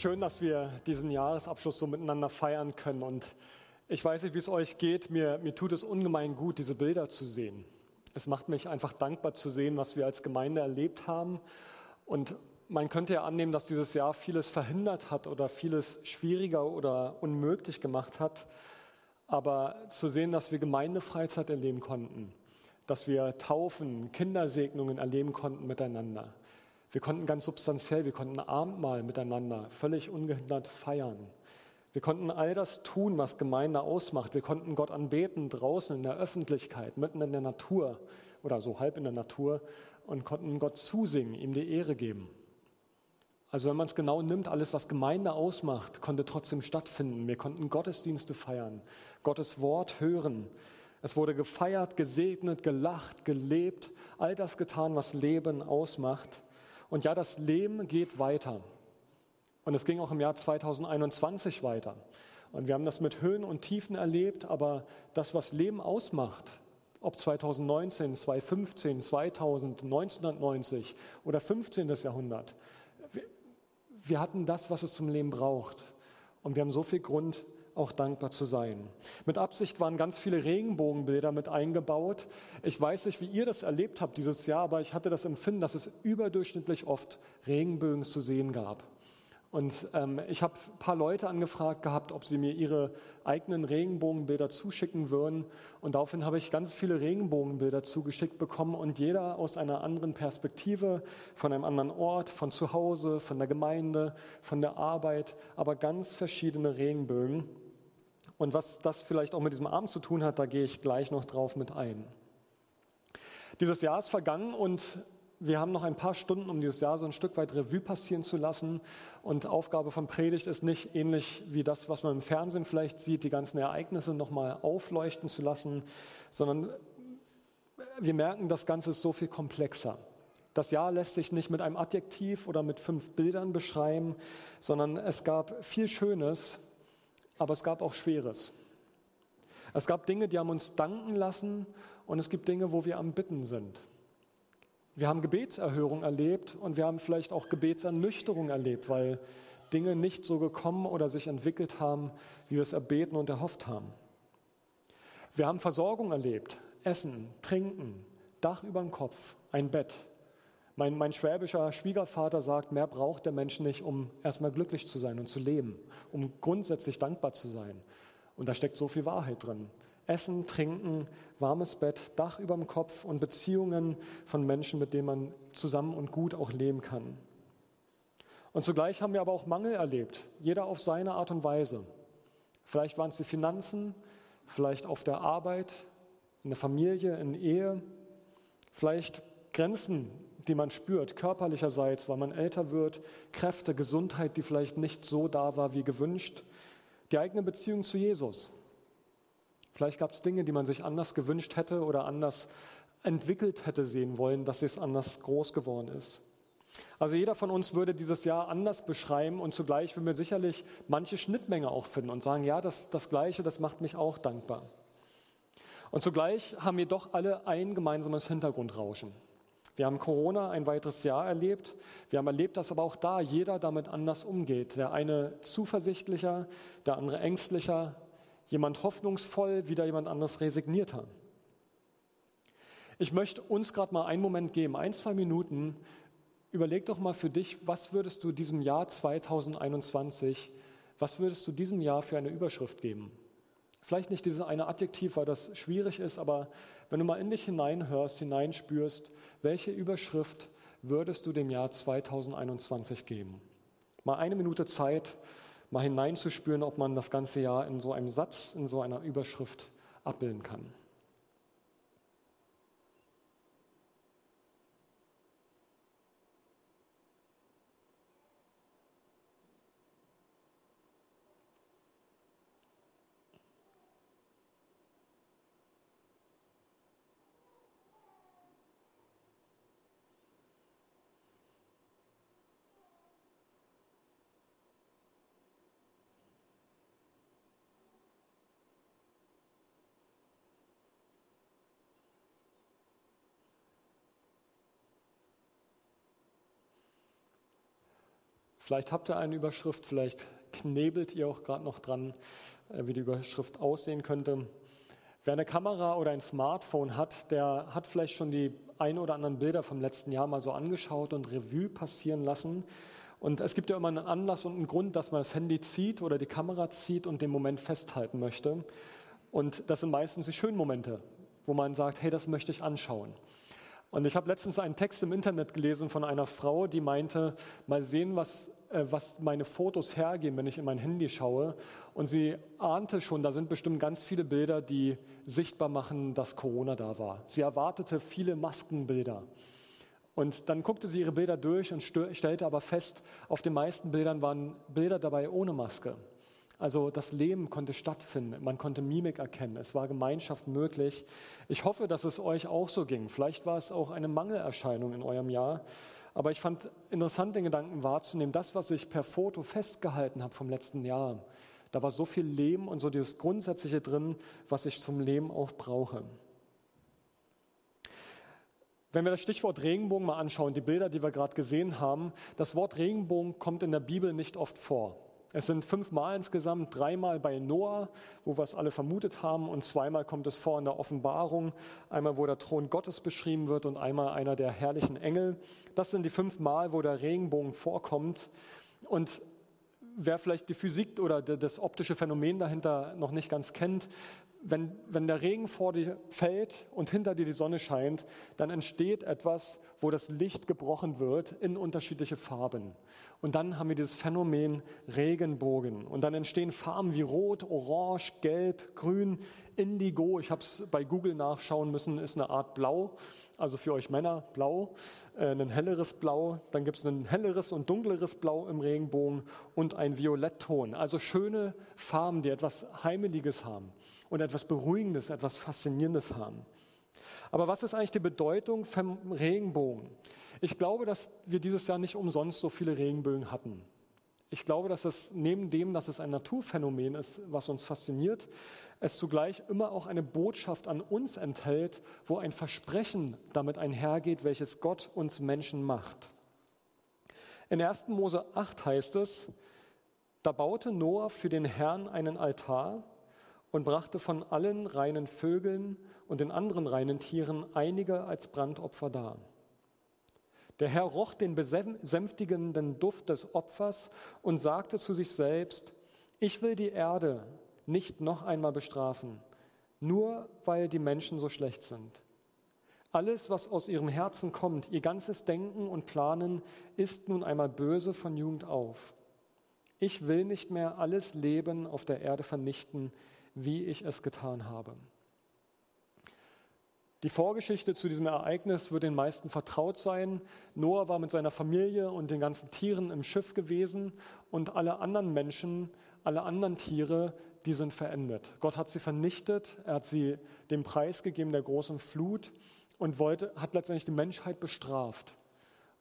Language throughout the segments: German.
Schön, dass wir diesen Jahresabschluss so miteinander feiern können. Und ich weiß nicht, wie es euch geht. Mir, mir tut es ungemein gut, diese Bilder zu sehen. Es macht mich einfach dankbar zu sehen, was wir als Gemeinde erlebt haben. Und man könnte ja annehmen, dass dieses Jahr vieles verhindert hat oder vieles schwieriger oder unmöglich gemacht hat. Aber zu sehen, dass wir Gemeindefreizeit erleben konnten, dass wir Taufen, Kindersegnungen erleben konnten miteinander, wir konnten ganz substanziell, wir konnten Abendmahl miteinander völlig ungehindert feiern. Wir konnten all das tun, was Gemeinde ausmacht. Wir konnten Gott anbeten draußen in der Öffentlichkeit, mitten in der Natur oder so halb in der Natur und konnten Gott zusingen, ihm die Ehre geben. Also wenn man es genau nimmt, alles, was Gemeinde ausmacht, konnte trotzdem stattfinden. Wir konnten Gottesdienste feiern, Gottes Wort hören. Es wurde gefeiert, gesegnet, gelacht, gelebt, all das getan, was Leben ausmacht. Und ja, das Leben geht weiter. Und es ging auch im Jahr 2021 weiter. Und wir haben das mit Höhen und Tiefen erlebt, aber das, was Leben ausmacht, ob 2019, 2015, 2000, 1990 oder 15. Jahrhundert, wir, wir hatten das, was es zum Leben braucht. Und wir haben so viel Grund, auch dankbar zu sein. Mit Absicht waren ganz viele Regenbogenbilder mit eingebaut. Ich weiß nicht, wie ihr das erlebt habt dieses Jahr, aber ich hatte das Empfinden, dass es überdurchschnittlich oft Regenbögen zu sehen gab. Und ähm, ich habe ein paar Leute angefragt gehabt, ob sie mir ihre eigenen Regenbogenbilder zuschicken würden. Und daraufhin habe ich ganz viele Regenbogenbilder zugeschickt bekommen und jeder aus einer anderen Perspektive, von einem anderen Ort, von zu Hause, von der Gemeinde, von der Arbeit, aber ganz verschiedene Regenbögen. Und was das vielleicht auch mit diesem Abend zu tun hat, da gehe ich gleich noch drauf mit ein. Dieses Jahr ist vergangen und wir haben noch ein paar Stunden, um dieses Jahr so ein Stück weit Revue passieren zu lassen. Und Aufgabe von Predigt ist nicht ähnlich wie das, was man im Fernsehen vielleicht sieht, die ganzen Ereignisse nochmal aufleuchten zu lassen, sondern wir merken, das Ganze ist so viel komplexer. Das Jahr lässt sich nicht mit einem Adjektiv oder mit fünf Bildern beschreiben, sondern es gab viel Schönes, aber es gab auch Schweres. Es gab Dinge, die haben uns danken lassen und es gibt Dinge, wo wir am Bitten sind. Wir haben Gebetserhörung erlebt und wir haben vielleicht auch Gebetsernüchterung erlebt, weil Dinge nicht so gekommen oder sich entwickelt haben, wie wir es erbeten und erhofft haben. Wir haben Versorgung erlebt, Essen, Trinken, Dach über dem Kopf, ein Bett. Mein, mein schwäbischer Schwiegervater sagt, mehr braucht der Mensch nicht, um erstmal glücklich zu sein und zu leben, um grundsätzlich dankbar zu sein. Und da steckt so viel Wahrheit drin. Essen, Trinken, warmes Bett, Dach über dem Kopf und Beziehungen von Menschen, mit denen man zusammen und gut auch leben kann. Und zugleich haben wir aber auch Mangel erlebt, jeder auf seine Art und Weise. Vielleicht waren es die Finanzen, vielleicht auf der Arbeit, in der Familie, in der Ehe, vielleicht Grenzen, die man spürt, körperlicherseits, weil man älter wird, Kräfte, Gesundheit, die vielleicht nicht so da war wie gewünscht, die eigene Beziehung zu Jesus. Vielleicht gab es Dinge, die man sich anders gewünscht hätte oder anders entwickelt hätte sehen wollen, dass es anders groß geworden ist. Also jeder von uns würde dieses Jahr anders beschreiben und zugleich würden wir sicherlich manche Schnittmenge auch finden und sagen, ja, das, das Gleiche, das macht mich auch dankbar. Und zugleich haben wir doch alle ein gemeinsames Hintergrundrauschen. Wir haben Corona ein weiteres Jahr erlebt. Wir haben erlebt, dass aber auch da jeder damit anders umgeht. Der eine zuversichtlicher, der andere ängstlicher, jemand hoffnungsvoll, wieder jemand anderes resignierter. Ich möchte uns gerade mal einen Moment geben, ein, zwei Minuten. Überleg doch mal für dich, was würdest du diesem Jahr 2021, was würdest du diesem Jahr für eine Überschrift geben? Vielleicht nicht dieses eine Adjektiv, weil das schwierig ist, aber wenn du mal in dich hineinhörst, hineinspürst, welche Überschrift würdest du dem Jahr 2021 geben? Mal eine Minute Zeit, mal hineinzuspüren, ob man das ganze Jahr in so einem Satz, in so einer Überschrift abbilden kann. Vielleicht habt ihr eine Überschrift, vielleicht knebelt ihr auch gerade noch dran, äh, wie die Überschrift aussehen könnte. Wer eine Kamera oder ein Smartphone hat, der hat vielleicht schon die ein oder anderen Bilder vom letzten Jahr mal so angeschaut und Revue passieren lassen. Und es gibt ja immer einen Anlass und einen Grund, dass man das Handy zieht oder die Kamera zieht und den Moment festhalten möchte. Und das sind meistens die schönen Momente, wo man sagt, hey, das möchte ich anschauen. Und ich habe letztens einen Text im Internet gelesen von einer Frau, die meinte, mal sehen, was, was meine Fotos hergeben, wenn ich in mein Handy schaue. Und sie ahnte schon, da sind bestimmt ganz viele Bilder, die sichtbar machen, dass Corona da war. Sie erwartete viele Maskenbilder. Und dann guckte sie ihre Bilder durch und stellte aber fest, auf den meisten Bildern waren Bilder dabei ohne Maske. Also das Leben konnte stattfinden, man konnte Mimik erkennen, es war Gemeinschaft möglich. Ich hoffe, dass es euch auch so ging. Vielleicht war es auch eine Mangelerscheinung in eurem Jahr. Aber ich fand interessant, den Gedanken wahrzunehmen, das, was ich per Foto festgehalten habe vom letzten Jahr, da war so viel Leben und so dieses Grundsätzliche drin, was ich zum Leben auch brauche. Wenn wir das Stichwort Regenbogen mal anschauen, die Bilder, die wir gerade gesehen haben, das Wort Regenbogen kommt in der Bibel nicht oft vor. Es sind fünfmal insgesamt, dreimal bei Noah, wo wir es alle vermutet haben, und zweimal kommt es vor in der Offenbarung, einmal wo der Thron Gottes beschrieben wird und einmal einer der herrlichen Engel. Das sind die fünfmal, wo der Regenbogen vorkommt. Und wer vielleicht die Physik oder das optische Phänomen dahinter noch nicht ganz kennt, wenn, wenn der Regen vor dir fällt und hinter dir die Sonne scheint, dann entsteht etwas, wo das Licht gebrochen wird in unterschiedliche Farben. Und dann haben wir dieses Phänomen Regenbogen. Und dann entstehen Farben wie Rot, Orange, Gelb, Grün, Indigo. Ich habe es bei Google nachschauen müssen, ist eine Art Blau. Also für euch Männer Blau, äh, ein helleres Blau. Dann gibt es ein helleres und dunkleres Blau im Regenbogen und ein Violettton. Also schöne Farben, die etwas Heimeliges haben und etwas Beruhigendes, etwas Faszinierendes haben. Aber was ist eigentlich die Bedeutung vom Regenbogen? Ich glaube, dass wir dieses Jahr nicht umsonst so viele Regenbögen hatten. Ich glaube, dass es neben dem, dass es ein Naturphänomen ist, was uns fasziniert, es zugleich immer auch eine Botschaft an uns enthält, wo ein Versprechen damit einhergeht, welches Gott uns Menschen macht. In 1. Mose 8 heißt es, da baute Noah für den Herrn einen Altar und brachte von allen reinen Vögeln und den anderen reinen Tieren einige als Brandopfer dar. Der Herr roch den besänftigenden Duft des Opfers und sagte zu sich selbst, ich will die Erde nicht noch einmal bestrafen, nur weil die Menschen so schlecht sind. Alles, was aus ihrem Herzen kommt, ihr ganzes Denken und Planen, ist nun einmal böse von Jugend auf. Ich will nicht mehr alles Leben auf der Erde vernichten, wie ich es getan habe. Die Vorgeschichte zu diesem Ereignis wird den meisten vertraut sein. Noah war mit seiner Familie und den ganzen Tieren im Schiff gewesen und alle anderen Menschen, alle anderen Tiere, die sind verendet. Gott hat sie vernichtet, er hat sie dem Preis gegeben der großen Flut und wollte, hat letztendlich die Menschheit bestraft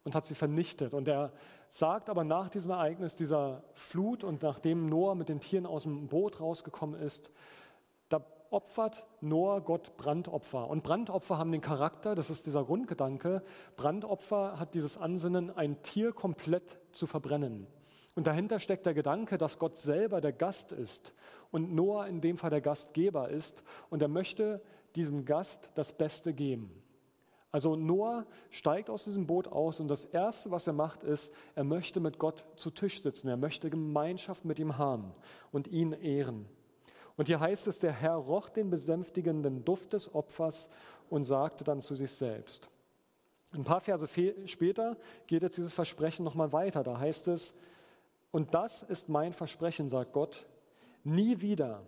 und hat sie vernichtet. Und er sagt aber nach diesem Ereignis dieser Flut und nachdem Noah mit den Tieren aus dem Boot rausgekommen ist, da opfert Noah Gott Brandopfer. Und Brandopfer haben den Charakter, das ist dieser Grundgedanke, Brandopfer hat dieses Ansinnen, ein Tier komplett zu verbrennen. Und dahinter steckt der Gedanke, dass Gott selber der Gast ist und Noah in dem Fall der Gastgeber ist und er möchte diesem Gast das Beste geben. Also Noah steigt aus diesem Boot aus und das Erste, was er macht, ist, er möchte mit Gott zu Tisch sitzen. Er möchte Gemeinschaft mit ihm haben und ihn ehren. Und hier heißt es, der Herr roch den besänftigenden Duft des Opfers und sagte dann zu sich selbst. Ein paar Verse später geht jetzt dieses Versprechen nochmal weiter. Da heißt es, und das ist mein Versprechen, sagt Gott, nie wieder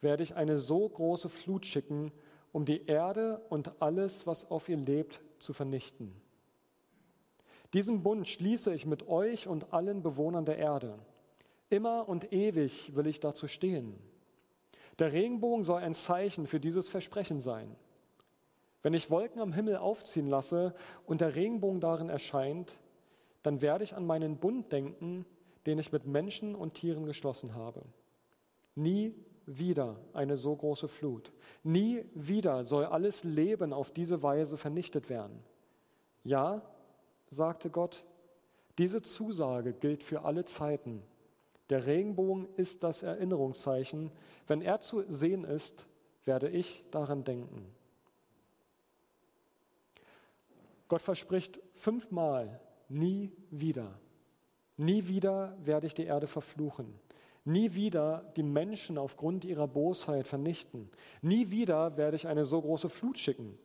werde ich eine so große Flut schicken, um die Erde und alles, was auf ihr lebt, zu vernichten. Diesen Bund schließe ich mit euch und allen Bewohnern der Erde. Immer und ewig will ich dazu stehen. Der Regenbogen soll ein Zeichen für dieses Versprechen sein. Wenn ich Wolken am Himmel aufziehen lasse und der Regenbogen darin erscheint, dann werde ich an meinen Bund denken, den ich mit Menschen und Tieren geschlossen habe. Nie wieder eine so große Flut. Nie wieder soll alles Leben auf diese Weise vernichtet werden. Ja, sagte Gott, Diese Zusage gilt für alle Zeiten. Der Regenbogen ist das Erinnerungszeichen. Wenn er zu sehen ist, werde ich daran denken. Gott verspricht fünfmal, nie wieder. Nie wieder werde ich die Erde verfluchen. Nie wieder die Menschen aufgrund ihrer Bosheit vernichten. Nie wieder werde ich eine so große Flut schicken.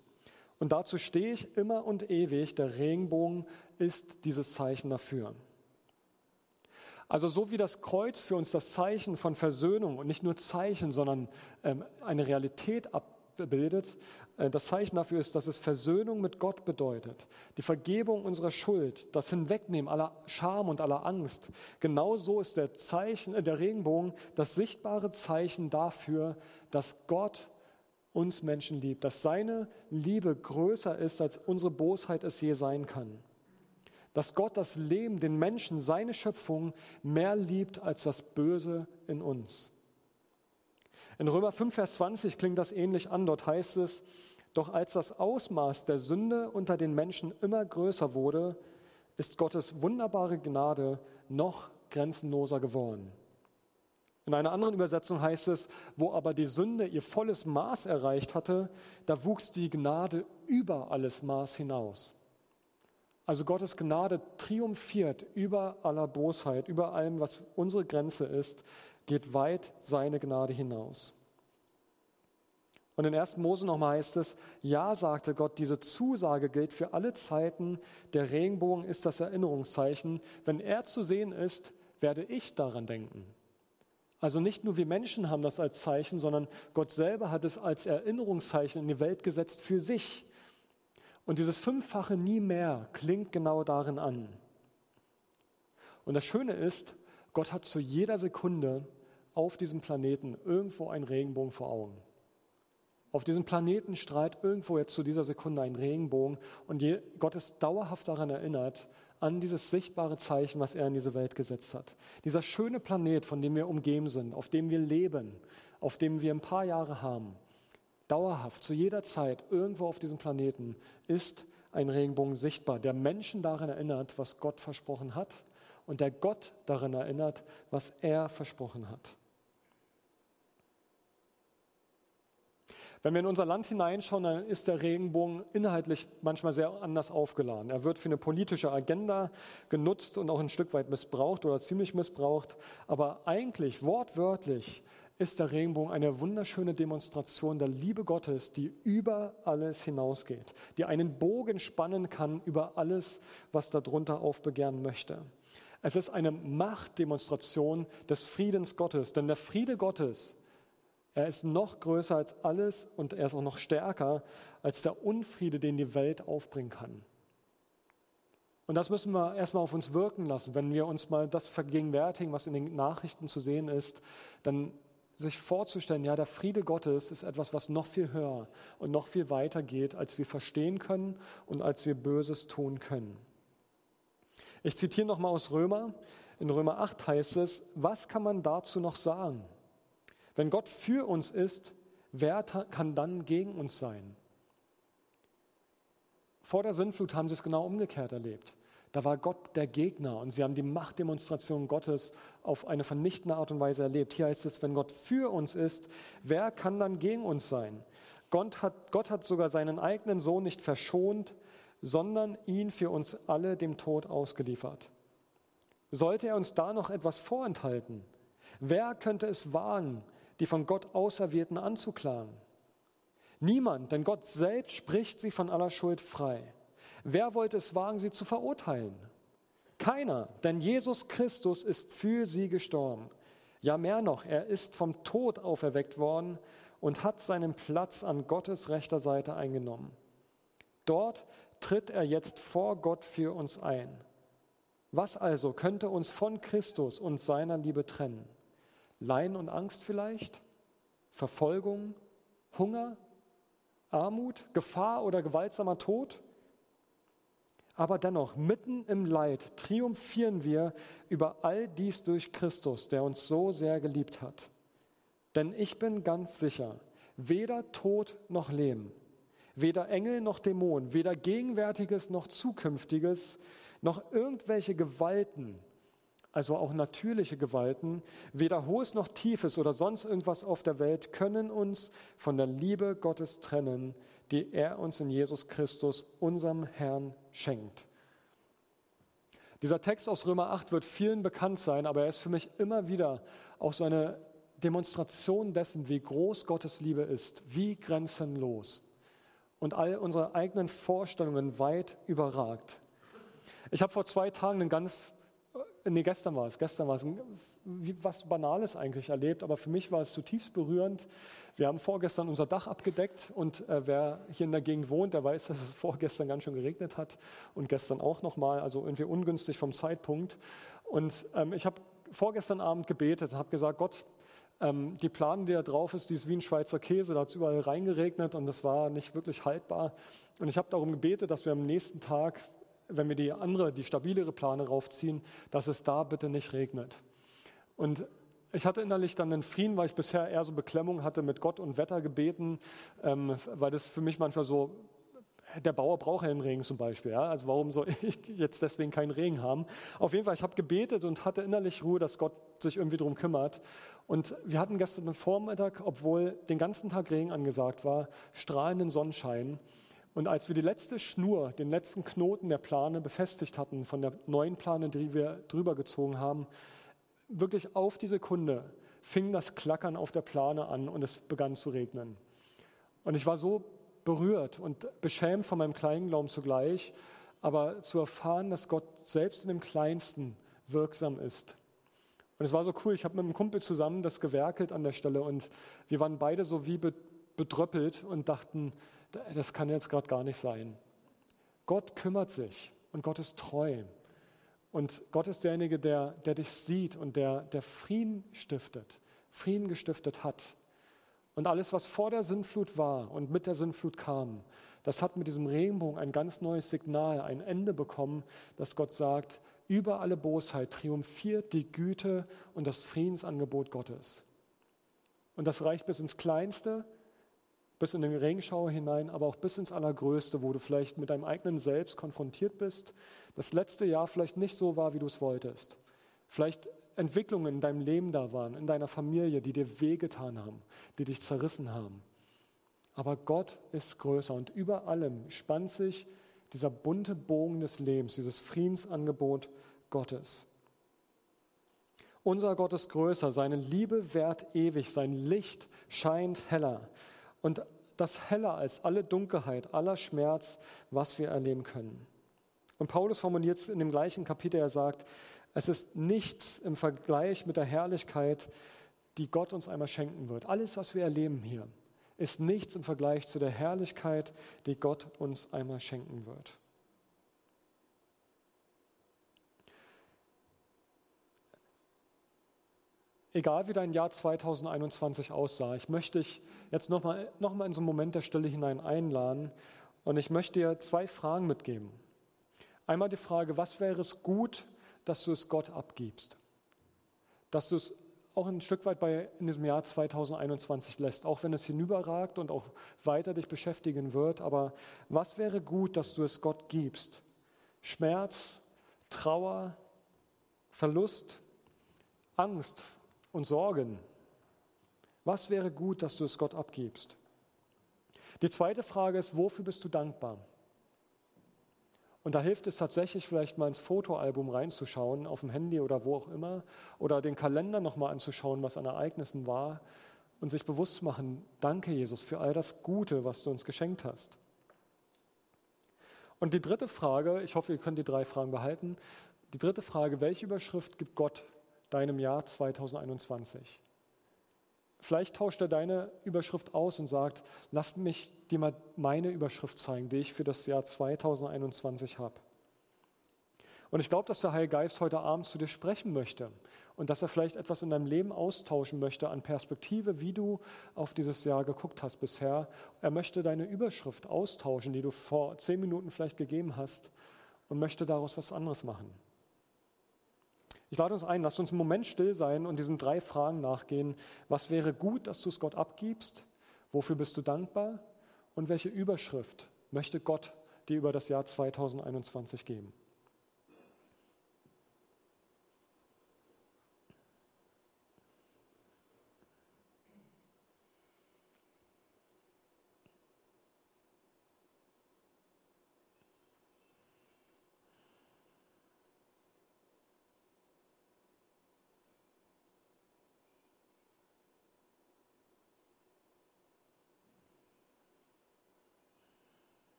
Und dazu stehe ich immer und ewig. Der Regenbogen ist dieses Zeichen dafür. Also so wie das Kreuz für uns das Zeichen von Versöhnung und nicht nur Zeichen, sondern ähm, eine Realität abbildet, äh, das Zeichen dafür ist, dass es Versöhnung mit Gott bedeutet, die Vergebung unserer Schuld, das Hinwegnehmen aller Scham und aller Angst. Genauso ist der, Zeichen, äh, der Regenbogen das sichtbare Zeichen dafür, dass Gott uns Menschen liebt, dass seine Liebe größer ist, als unsere Bosheit es je sein kann. Dass Gott das Leben, den Menschen, seine Schöpfung mehr liebt als das Böse in uns. In Römer 5, Vers 20 klingt das ähnlich an. Dort heißt es, doch als das Ausmaß der Sünde unter den Menschen immer größer wurde, ist Gottes wunderbare Gnade noch grenzenloser geworden. In einer anderen Übersetzung heißt es, wo aber die Sünde ihr volles Maß erreicht hatte, da wuchs die Gnade über alles Maß hinaus. Also Gottes Gnade triumphiert über aller Bosheit, über allem, was unsere Grenze ist, geht weit seine Gnade hinaus. Und in 1. Mose nochmal heißt es, ja, sagte Gott, diese Zusage gilt für alle Zeiten, der Regenbogen ist das Erinnerungszeichen. Wenn er zu sehen ist, werde ich daran denken. Also nicht nur wir Menschen haben das als Zeichen, sondern Gott selber hat es als Erinnerungszeichen in die Welt gesetzt für sich. Und dieses fünffache nie mehr klingt genau darin an. Und das Schöne ist, Gott hat zu jeder Sekunde auf diesem Planeten irgendwo einen Regenbogen vor Augen. Auf diesem Planeten strahlt irgendwo jetzt zu dieser Sekunde ein Regenbogen und Gott ist dauerhaft daran erinnert, an dieses sichtbare Zeichen, was er in diese Welt gesetzt hat. Dieser schöne Planet, von dem wir umgeben sind, auf dem wir leben, auf dem wir ein paar Jahre haben, dauerhaft, zu jeder Zeit, irgendwo auf diesem Planeten ist ein Regenbogen sichtbar, der Menschen daran erinnert, was Gott versprochen hat und der Gott daran erinnert, was er versprochen hat. Wenn wir in unser Land hineinschauen, dann ist der Regenbogen inhaltlich manchmal sehr anders aufgeladen. Er wird für eine politische Agenda genutzt und auch ein Stück weit missbraucht oder ziemlich missbraucht. Aber eigentlich, wortwörtlich, ist der Regenbogen eine wunderschöne Demonstration der Liebe Gottes, die über alles hinausgeht, die einen Bogen spannen kann über alles, was darunter aufbegehren möchte. Es ist eine Machtdemonstration des Friedens Gottes, denn der Friede Gottes er ist noch größer als alles und er ist auch noch stärker als der Unfriede, den die Welt aufbringen kann. Und das müssen wir erstmal auf uns wirken lassen. Wenn wir uns mal das vergegenwärtigen, was in den Nachrichten zu sehen ist, dann sich vorzustellen, ja, der Friede Gottes ist etwas, was noch viel höher und noch viel weiter geht, als wir verstehen können und als wir Böses tun können. Ich zitiere nochmal aus Römer. In Römer 8 heißt es, was kann man dazu noch sagen? Wenn Gott für uns ist, wer kann dann gegen uns sein? Vor der Sintflut haben sie es genau umgekehrt erlebt. Da war Gott der Gegner und sie haben die Machtdemonstration Gottes auf eine vernichtende Art und Weise erlebt. Hier heißt es, wenn Gott für uns ist, wer kann dann gegen uns sein? Gott hat, Gott hat sogar seinen eigenen Sohn nicht verschont, sondern ihn für uns alle dem Tod ausgeliefert. Sollte er uns da noch etwas vorenthalten? Wer könnte es wagen, die von Gott Auserwählten anzuklagen? Niemand, denn Gott selbst spricht sie von aller Schuld frei. Wer wollte es wagen, sie zu verurteilen? Keiner, denn Jesus Christus ist für sie gestorben. Ja, mehr noch, er ist vom Tod auferweckt worden und hat seinen Platz an Gottes rechter Seite eingenommen. Dort tritt er jetzt vor Gott für uns ein. Was also könnte uns von Christus und seiner Liebe trennen? Leiden und Angst vielleicht, Verfolgung, Hunger, Armut, Gefahr oder gewaltsamer Tod. Aber dennoch, mitten im Leid triumphieren wir über all dies durch Christus, der uns so sehr geliebt hat. Denn ich bin ganz sicher, weder Tod noch Leben, weder Engel noch Dämonen, weder Gegenwärtiges noch Zukünftiges, noch irgendwelche Gewalten, also auch natürliche Gewalten, weder hohes noch tiefes oder sonst irgendwas auf der Welt können uns von der Liebe Gottes trennen, die er uns in Jesus Christus, unserem Herrn, schenkt. Dieser Text aus Römer 8 wird vielen bekannt sein, aber er ist für mich immer wieder auch so eine Demonstration dessen, wie groß Gottes Liebe ist, wie grenzenlos und all unsere eigenen Vorstellungen weit überragt. Ich habe vor zwei Tagen einen ganz, nee, gestern war es, gestern war es ein, was Banales eigentlich erlebt, aber für mich war es zutiefst berührend. Wir haben vorgestern unser Dach abgedeckt und äh, wer hier in der Gegend wohnt, der weiß, dass es vorgestern ganz schön geregnet hat und gestern auch nochmal, also irgendwie ungünstig vom Zeitpunkt. Und ähm, ich habe vorgestern Abend gebetet habe gesagt, Gott, ähm, die Plane, die da drauf ist, die ist wie ein Schweizer Käse, da hat es überall reingeregnet und das war nicht wirklich haltbar. Und ich habe darum gebetet, dass wir am nächsten Tag, wenn wir die andere, die stabilere Plane raufziehen, dass es da bitte nicht regnet. Und ich hatte innerlich dann einen Frieden, weil ich bisher eher so Beklemmung hatte mit Gott und Wetter gebeten, ähm, weil das für mich manchmal so der Bauer braucht ja den Regen zum Beispiel. Ja? Also warum soll ich jetzt deswegen keinen Regen haben? Auf jeden Fall, ich habe gebetet und hatte innerlich Ruhe, dass Gott sich irgendwie darum kümmert. Und wir hatten gestern Vormittag, obwohl den ganzen Tag Regen angesagt war, strahlenden Sonnenschein. Und als wir die letzte Schnur, den letzten Knoten der Plane befestigt hatten, von der neuen Plane, die wir drüber gezogen haben, wirklich auf die Sekunde fing das Klackern auf der Plane an und es begann zu regnen. Und ich war so berührt und beschämt von meinem Kleinglauben zugleich, aber zu erfahren, dass Gott selbst in dem Kleinsten wirksam ist. Und es war so cool, ich habe mit einem Kumpel zusammen das gewerkelt an der Stelle und wir waren beide so wie bedröppelt und dachten, das kann jetzt gerade gar nicht sein. Gott kümmert sich und Gott ist treu. Und Gott ist derjenige, der, der dich sieht und der, der Frieden stiftet, Frieden gestiftet hat. Und alles, was vor der Sintflut war und mit der Sintflut kam, das hat mit diesem Regenbogen ein ganz neues Signal, ein Ende bekommen, dass Gott sagt, über alle Bosheit triumphiert die Güte und das Friedensangebot Gottes. Und das reicht bis ins Kleinste, bis in den Regenschauer hinein, aber auch bis ins Allergrößte, wo du vielleicht mit deinem eigenen Selbst konfrontiert bist, das letzte Jahr vielleicht nicht so war, wie du es wolltest. Vielleicht Entwicklungen in deinem Leben da waren, in deiner Familie, die dir wehgetan haben, die dich zerrissen haben. Aber Gott ist größer und über allem spannt sich dieser bunte Bogen des Lebens, dieses Friedensangebot Gottes. Unser Gott ist größer, seine Liebe währt ewig, sein Licht scheint heller. Und das heller als alle Dunkelheit, aller Schmerz, was wir erleben können. Und Paulus formuliert es in dem gleichen Kapitel, er sagt, es ist nichts im Vergleich mit der Herrlichkeit, die Gott uns einmal schenken wird. Alles, was wir erleben hier, ist nichts im Vergleich zu der Herrlichkeit, die Gott uns einmal schenken wird. Egal wie dein Jahr 2021 aussah, ich möchte dich jetzt nochmal noch mal in so einen Moment der Stille hinein einladen und ich möchte dir zwei Fragen mitgeben. Einmal die Frage, was wäre es gut, dass du es Gott abgibst. Dass du es auch ein Stück weit bei, in diesem Jahr 2021 lässt, auch wenn es hinüberragt und auch weiter dich beschäftigen wird. Aber was wäre gut, dass du es Gott gibst? Schmerz, Trauer, Verlust, Angst und Sorgen. Was wäre gut, dass du es Gott abgibst? Die zweite Frage ist, wofür bist du dankbar? Und da hilft es tatsächlich vielleicht mal ins Fotoalbum reinzuschauen, auf dem Handy oder wo auch immer, oder den Kalender nochmal anzuschauen, was an Ereignissen war und sich bewusst machen, danke Jesus für all das Gute, was du uns geschenkt hast. Und die dritte Frage, ich hoffe, ihr könnt die drei Fragen behalten. Die dritte Frage, welche Überschrift gibt Gott deinem Jahr 2021? Vielleicht tauscht er deine Überschrift aus und sagt, lass mich dir mal meine Überschrift zeigen, die ich für das Jahr 2021 habe. Und ich glaube, dass der Heilige Geist heute Abend zu dir sprechen möchte und dass er vielleicht etwas in deinem Leben austauschen möchte an Perspektive, wie du auf dieses Jahr geguckt hast bisher. Er möchte deine Überschrift austauschen, die du vor zehn Minuten vielleicht gegeben hast und möchte daraus was anderes machen. Ich lade uns ein, lass uns einen Moment still sein und diesen drei Fragen nachgehen. Was wäre gut, dass du es Gott abgibst? Wofür bist du dankbar? Und welche Überschrift möchte Gott dir über das Jahr 2021 geben?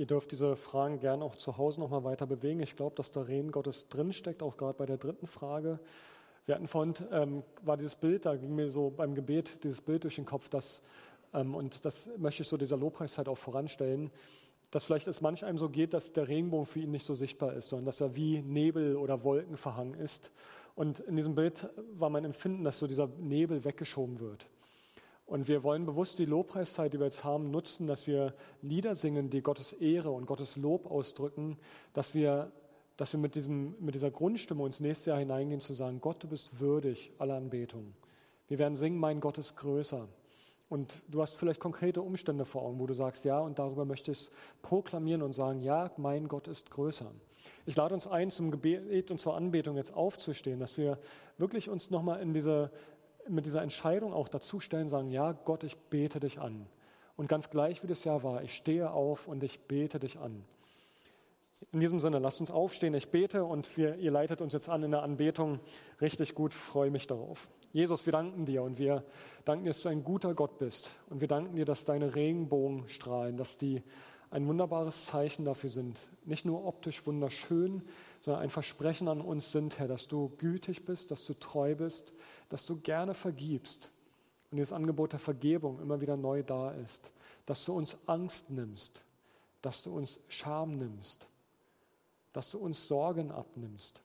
Ihr dürft diese Fragen gerne auch zu Hause nochmal weiter bewegen. Ich glaube, dass da Reden Gottes drinsteckt, auch gerade bei der dritten Frage. Wir hatten vorhin, ähm, war dieses Bild, da ging mir so beim Gebet dieses Bild durch den Kopf, dass, ähm, und das möchte ich so dieser Lobpreiszeit auch voranstellen, dass vielleicht es manch einem so geht, dass der Regenbogen für ihn nicht so sichtbar ist, sondern dass er wie Nebel oder Wolken verhangen ist. Und in diesem Bild war mein Empfinden, dass so dieser Nebel weggeschoben wird. Und wir wollen bewusst die Lobpreiszeit, die wir jetzt haben, nutzen, dass wir Lieder singen, die Gottes Ehre und Gottes Lob ausdrücken, dass wir, dass wir mit, diesem, mit dieser Grundstimme ins nächste Jahr hineingehen, zu sagen, Gott, du bist würdig aller Anbetung. Wir werden singen, mein Gott ist größer. Und du hast vielleicht konkrete Umstände vor Augen, wo du sagst, ja, und darüber möchtest proklamieren und sagen, ja, mein Gott ist größer. Ich lade uns ein, zum Gebet und zur Anbetung jetzt aufzustehen, dass wir wirklich uns nochmal in diese mit dieser Entscheidung auch dazustellen, sagen, ja, Gott, ich bete dich an. Und ganz gleich, wie das Jahr war, ich stehe auf und ich bete dich an. In diesem Sinne, lasst uns aufstehen, ich bete und wir, ihr leitet uns jetzt an in der Anbetung. Richtig gut, freue mich darauf. Jesus, wir danken dir und wir danken dir, dass du ein guter Gott bist. Und wir danken dir, dass deine Regenbogen strahlen, dass die ein wunderbares Zeichen dafür sind. Nicht nur optisch wunderschön, sondern ein Versprechen an uns sind, Herr, dass du gütig bist, dass du treu bist, dass du gerne vergibst und dieses Angebot der Vergebung immer wieder neu da ist, dass du uns Angst nimmst, dass du uns Scham nimmst, dass du uns Sorgen abnimmst.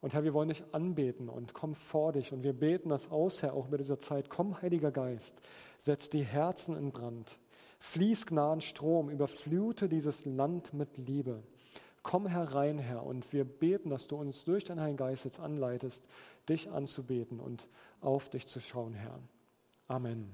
Und Herr, wir wollen dich anbeten und komm vor dich und wir beten das aus, Herr, auch bei dieser Zeit. Komm, Heiliger Geist, setz die Herzen in Brand. Fließ Gnadenstrom, überflute dieses Land mit Liebe. Komm herein, Herr, und wir beten, dass du uns durch deinen Heiligen Geist jetzt anleitest, dich anzubeten und auf dich zu schauen, Herr. Amen.